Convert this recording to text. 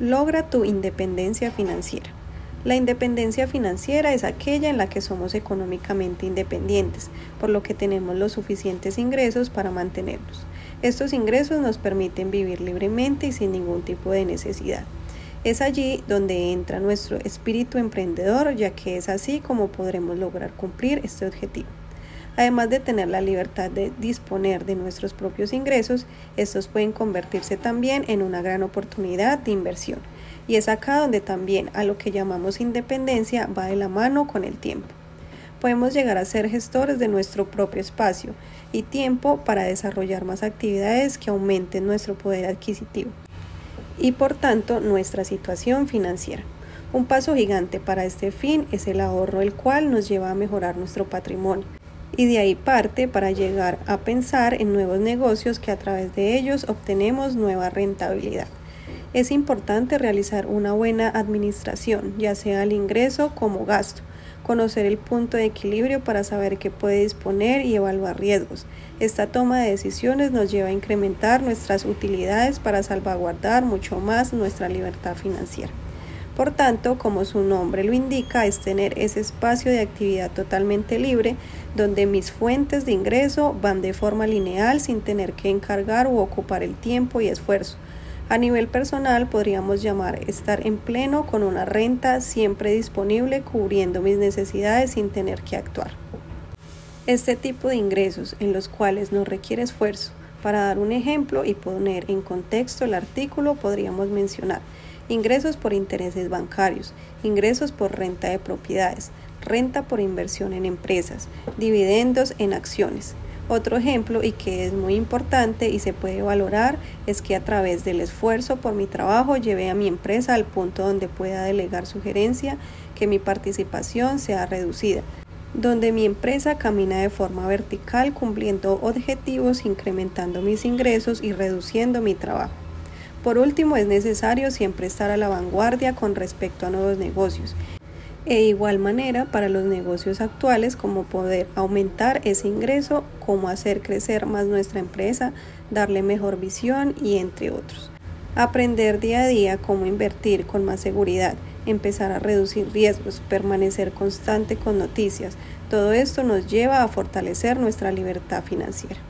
Logra tu independencia financiera. La independencia financiera es aquella en la que somos económicamente independientes, por lo que tenemos los suficientes ingresos para mantenernos. Estos ingresos nos permiten vivir libremente y sin ningún tipo de necesidad. Es allí donde entra nuestro espíritu emprendedor, ya que es así como podremos lograr cumplir este objetivo. Además de tener la libertad de disponer de nuestros propios ingresos, estos pueden convertirse también en una gran oportunidad de inversión. Y es acá donde también a lo que llamamos independencia va de la mano con el tiempo. Podemos llegar a ser gestores de nuestro propio espacio y tiempo para desarrollar más actividades que aumenten nuestro poder adquisitivo y por tanto nuestra situación financiera. Un paso gigante para este fin es el ahorro, el cual nos lleva a mejorar nuestro patrimonio y de ahí parte para llegar a pensar en nuevos negocios que a través de ellos obtenemos nueva rentabilidad. Es importante realizar una buena administración, ya sea el ingreso como gasto, conocer el punto de equilibrio para saber qué puede disponer y evaluar riesgos. Esta toma de decisiones nos lleva a incrementar nuestras utilidades para salvaguardar mucho más nuestra libertad financiera. Por tanto, como su nombre lo indica, es tener ese espacio de actividad totalmente libre donde mis fuentes de ingreso van de forma lineal sin tener que encargar u ocupar el tiempo y esfuerzo. A nivel personal podríamos llamar estar en pleno con una renta siempre disponible cubriendo mis necesidades sin tener que actuar. Este tipo de ingresos en los cuales no requiere esfuerzo, para dar un ejemplo y poner en contexto el artículo podríamos mencionar ingresos por intereses bancarios, ingresos por renta de propiedades, renta por inversión en empresas, dividendos en acciones. Otro ejemplo y que es muy importante y se puede valorar es que a través del esfuerzo por mi trabajo llevé a mi empresa al punto donde pueda delegar sugerencia que mi participación sea reducida, donde mi empresa camina de forma vertical cumpliendo objetivos, incrementando mis ingresos y reduciendo mi trabajo. Por último, es necesario siempre estar a la vanguardia con respecto a nuevos negocios. E igual manera para los negocios actuales como poder aumentar ese ingreso, cómo hacer crecer más nuestra empresa, darle mejor visión y entre otros. Aprender día a día cómo invertir con más seguridad, empezar a reducir riesgos, permanecer constante con noticias, todo esto nos lleva a fortalecer nuestra libertad financiera.